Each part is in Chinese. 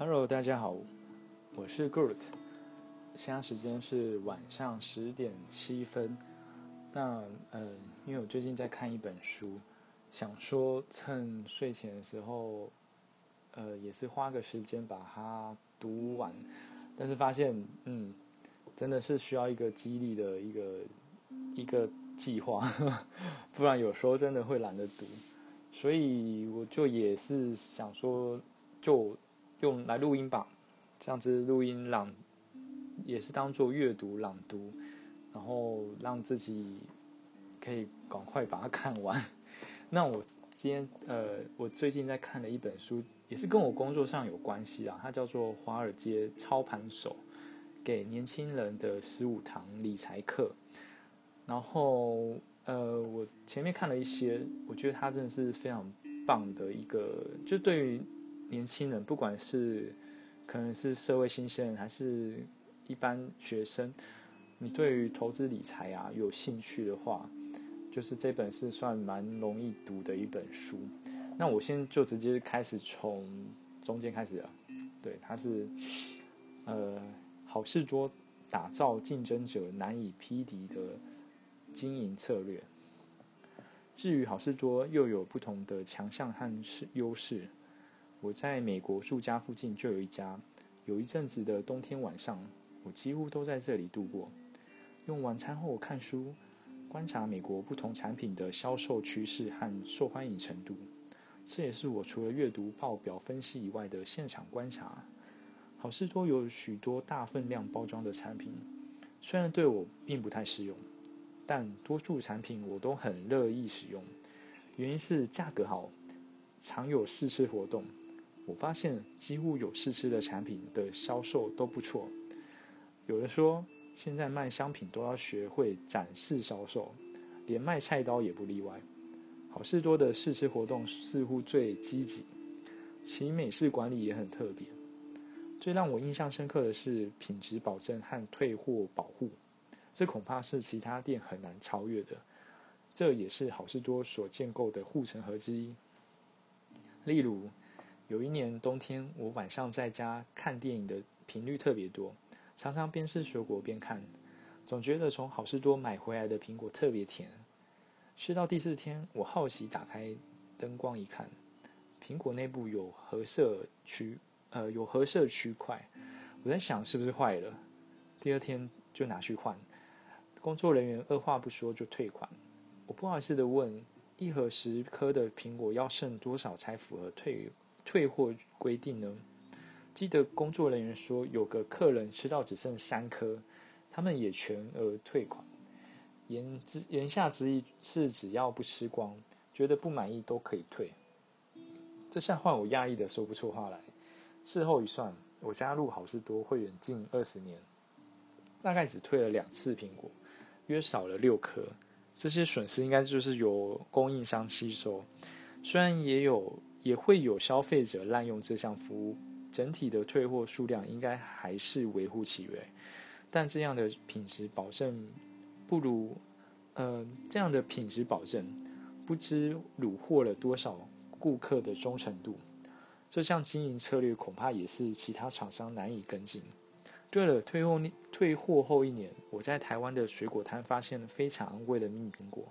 Hello，大家好，我是 Groot，现在时间是晚上十点七分。那呃，因为我最近在看一本书，想说趁睡前的时候，呃，也是花个时间把它读完，但是发现，嗯，真的是需要一个激励的一个一个计划，不然有时候真的会懒得读。所以我就也是想说，就。用来录音吧，这样子录音朗也是当做阅读朗读，然后让自己可以赶快把它看完。那我今天呃，我最近在看的一本书，也是跟我工作上有关系啊，它叫做《华尔街操盘手给年轻人的十五堂理财课》。然后呃，我前面看了一些，我觉得它真的是非常棒的一个，就对于。年轻人，不管是可能是社会新鲜人，还是一般学生，你对于投资理财啊有兴趣的话，就是这本是算蛮容易读的一本书。那我现在就直接开始从中间开始了。对，它是呃好事多打造竞争者难以匹敌的经营策略。至于好事多又有不同的强项和是优势。我在美国住家附近就有一家，有一阵子的冬天晚上，我几乎都在这里度过。用晚餐后看书，观察美国不同产品的销售趋势和受欢迎程度。这也是我除了阅读报表分析以外的现场观察。好事多有许多大分量包装的产品，虽然对我并不太适用，但多数产品我都很乐意使用。原因是价格好，常有试吃活动。我发现几乎有试吃的产品的销售都不错。有人说，现在卖商品都要学会展示销售，连卖菜刀也不例外。好事多的试吃活动似乎最积极，其美式管理也很特别。最让我印象深刻的是品质保证和退货保护，这恐怕是其他店很难超越的。这也是好事多所建构的护城河之一。例如。有一年冬天，我晚上在家看电影的频率特别多，常常边吃水果边看，总觉得从好事多买回来的苹果特别甜。吃到第四天，我好奇打开灯光一看，苹果内部有褐色区，呃，有褐色区块。我在想是不是坏了，第二天就拿去换，工作人员二话不说就退款。我不好意思的问，一盒十颗的苹果要剩多少才符合退？退货规定呢？记得工作人员说，有个客人吃到只剩三颗，他们也全额退款。言之言下之意是，只要不吃光，觉得不满意都可以退。这下换我压抑的说不出话来。事后一算，我加入好事多会员近二十年，大概只退了两次苹果，约少了六颗。这些损失应该就是由供应商吸收，虽然也有。也会有消费者滥用这项服务，整体的退货数量应该还是微乎其微，但这样的品质保证不如，呃，这样的品质保证不知虏获了多少顾客的忠诚度。这项经营策略恐怕也是其他厂商难以跟进。对了，退货退货后一年，我在台湾的水果摊发现了非常昂贵的蜜苹果，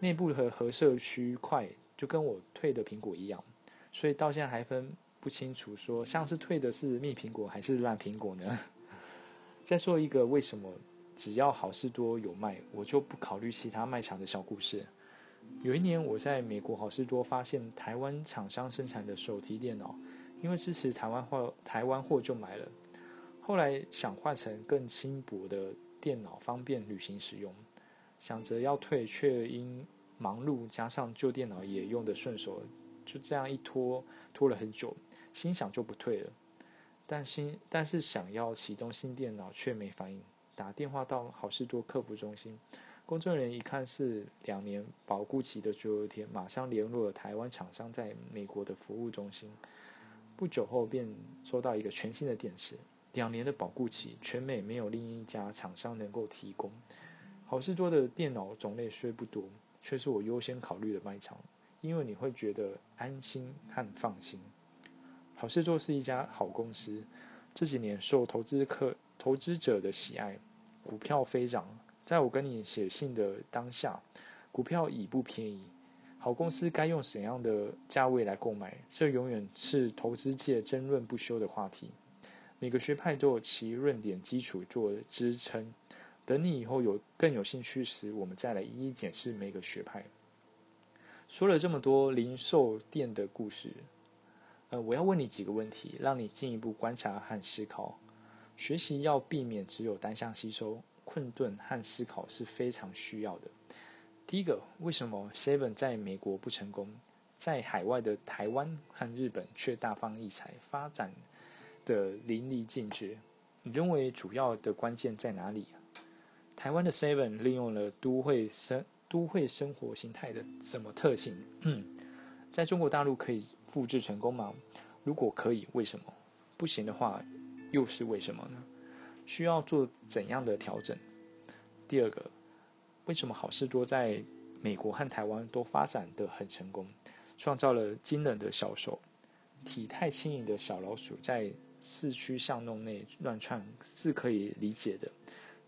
内部和合色区块。就跟我退的苹果一样，所以到现在还分不清楚，说像是退的是蜜苹果还是烂苹果呢？再说一个，为什么只要好事多有卖，我就不考虑其他卖场的小故事？有一年我在美国好事多发现台湾厂商生产的手提电脑，因为支持台湾货，台湾货就买了。后来想换成更轻薄的电脑，方便旅行使用，想着要退，却因忙碌加上旧电脑也用得顺手，就这样一拖拖了很久，心想就不退了。但心但是想要启动新电脑却没反应，打电话到好事多客服中心，工作人员一看是两年保固期的最后天，马上联络了台湾厂商在美国的服务中心。不久后便收到一个全新的电视，两年的保固期，全美没有另一家厂商能够提供。好事多的电脑种类虽不多。却是我优先考虑的卖场，因为你会觉得安心和放心。好事多是一家好公司，这几年受投资客、投资者的喜爱，股票飞涨。在我跟你写信的当下，股票已不便宜。好公司该用怎样的价位来购买？这永远是投资界争论不休的话题。每个学派都有其论点基础做支撑。等你以后有更有兴趣时，我们再来一一检视每个学派。说了这么多零售店的故事，呃，我要问你几个问题，让你进一步观察和思考。学习要避免只有单向吸收，困顿和思考是非常需要的。第一个，为什么 Seven 在美国不成功，在海外的台湾和日本却大放异彩，发展的淋漓尽致？你认为主要的关键在哪里？台湾的 Seven 利用了都会生都会生活形态的什么特性？在中国大陆可以复制成功吗？如果可以，为什么？不行的话，又是为什么呢？需要做怎样的调整？第二个，为什么好事多在美国和台湾都发展的很成功，创造了惊人的销售？体态轻盈的小老鼠在市区巷弄内乱窜是可以理解的。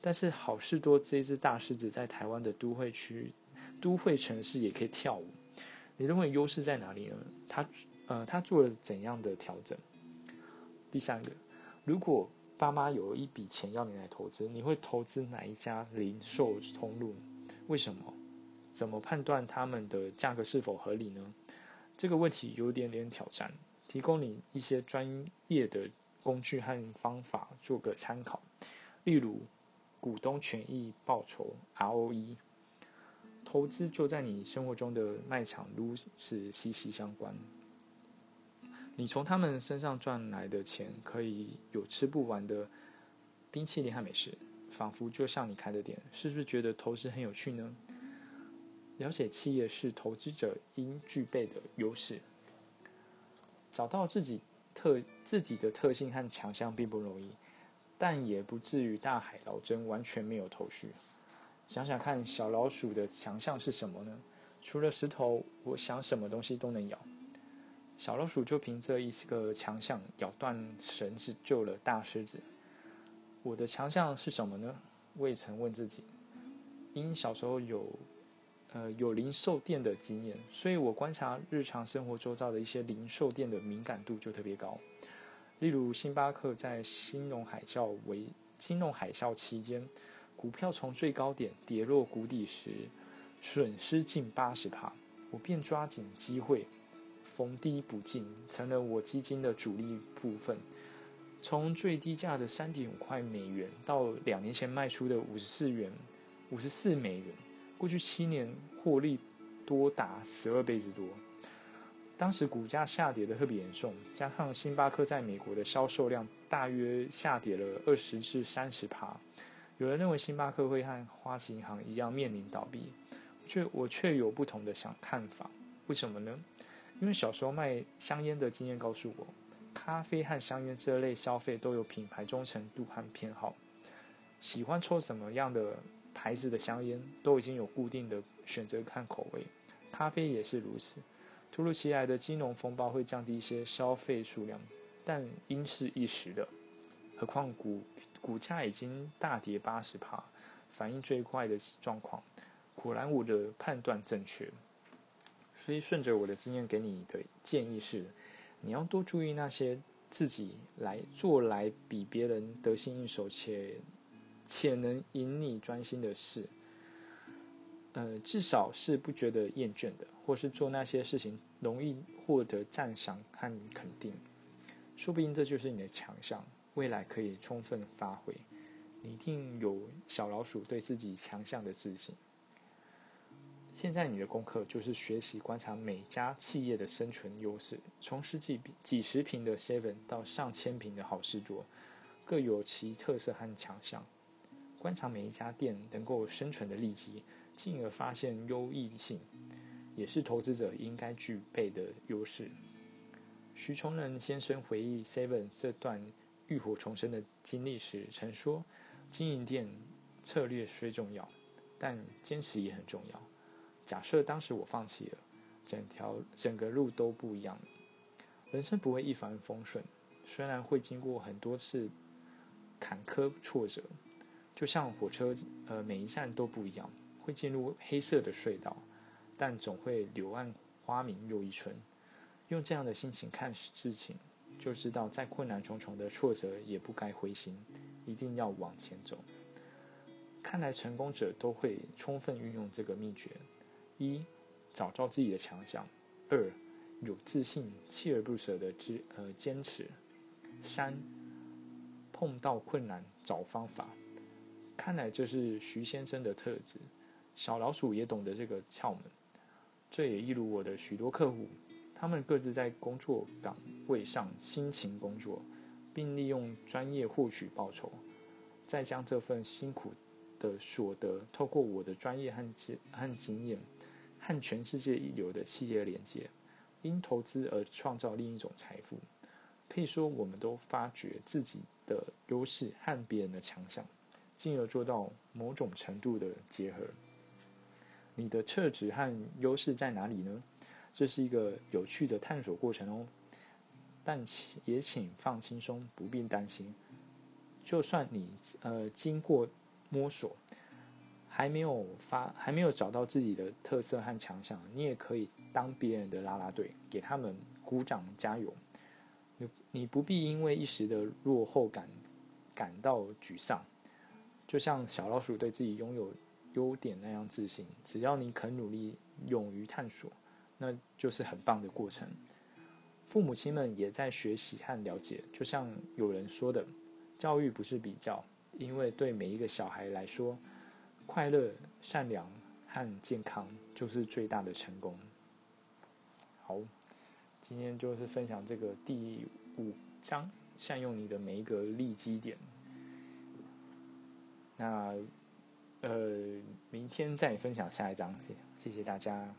但是好事多这只大狮子在台湾的都会区、都会城市也可以跳舞，你认为优势在哪里呢？他呃，他做了怎样的调整？第三个，如果爸妈有一笔钱要你来投资，你会投资哪一家零售通路？为什么？怎么判断他们的价格是否合理呢？这个问题有点点挑战，提供你一些专业的工具和方法做个参考，例如。股东权益报酬 （ROE） 投资就在你生活中的卖场如此息息相关。你从他们身上赚来的钱，可以有吃不完的冰淇淋和美食，仿佛就像你开的店。是不是觉得投资很有趣呢？了解企业是投资者应具备的优势。找到自己特自己的特性和强项并不容易。但也不至于大海捞针，完全没有头绪。想想看，小老鼠的强项是什么呢？除了石头，我想什么东西都能咬。小老鼠就凭这一个强项，咬断绳子救了大狮子。我的强项是什么呢？未曾问自己。因小时候有，呃，有零售店的经验，所以我观察日常生活周遭的一些零售店的敏感度就特别高。例如，星巴克在金融海啸为金融海啸期间，股票从最高点跌落谷底时，损失近八十趴，我便抓紧机会逢低补进，成了我基金的主力部分。从最低价的三点五块美元到两年前卖出的五十四元、五十四美元，过去七年获利多达十二倍之多。当时股价下跌的特别严重，加上星巴克在美国的销售量大约下跌了二十至三十趴，有人认为星巴克会和花旗银行一样面临倒闭，却我却有不同的想看法。为什么呢？因为小时候卖香烟的经验告诉我，咖啡和香烟这类消费都有品牌忠诚度和偏好，喜欢抽什么样的牌子的香烟，都已经有固定的选择和口味，咖啡也是如此。突如其来的金融风暴会降低一些消费数量，但应是一时的。何况股股价已经大跌八十趴，反应最快的状况，果然我的判断正确。所以顺着我的经验给你的建议是，你要多注意那些自己来做来比别人得心应手且且能引你专心的事。呃，至少是不觉得厌倦的。或是做那些事情容易获得赞赏和肯定，说不定这就是你的强项，未来可以充分发挥。你一定有小老鼠对自己强项的自信。现在你的功课就是学习观察每家企业的生存优势，从十几几十平的 Seven 到上千平的好事多，各有其特色和强项。观察每一家店能够生存的利基，进而发现优异性。也是投资者应该具备的优势。徐崇仁先生回忆 Seven 这段浴火重生的经历时，曾说：“经营店策略虽重要，但坚持也很重要。假设当时我放弃了，整条整个路都不一样。人生不会一帆风顺，虽然会经过很多次坎坷挫折，就像火车，呃，每一站都不一样，会进入黑色的隧道，但总会柳暗花明又一村。用这样的心情看事情，就知道再困难重重的挫折也不该灰心，一定要往前走。看来成功者都会充分运用这个秘诀：一、找到自己的强项；二、有自信、锲而不舍的坚呃坚持；三、碰到困难找方法。看来这是徐先生的特质，小老鼠也懂得这个窍门。这也一如我的许多客户，他们各自在工作岗位上辛勤工作，并利用专业获取报酬，再将这份辛苦。的所得，透过我的专业和经和经验，和全世界一流的企业连接，因投资而创造另一种财富。可以说，我们都发掘自己的优势和别人的强项，进而做到某种程度的结合。你的特质和优势在哪里呢？这是一个有趣的探索过程哦。但也请放轻松，不必担心。就算你呃经过。摸索还没有发，还没有找到自己的特色和强项，你也可以当别人的拉拉队，给他们鼓掌加油。你你不必因为一时的落后感感到沮丧，就像小老鼠对自己拥有优点那样自信。只要你肯努力，勇于探索，那就是很棒的过程。父母亲们也在学习和了解，就像有人说的，教育不是比较。因为对每一个小孩来说，快乐、善良和健康就是最大的成功。好，今天就是分享这个第五章，善用你的每一个利基点。那呃，明天再分享下一章，谢谢大家。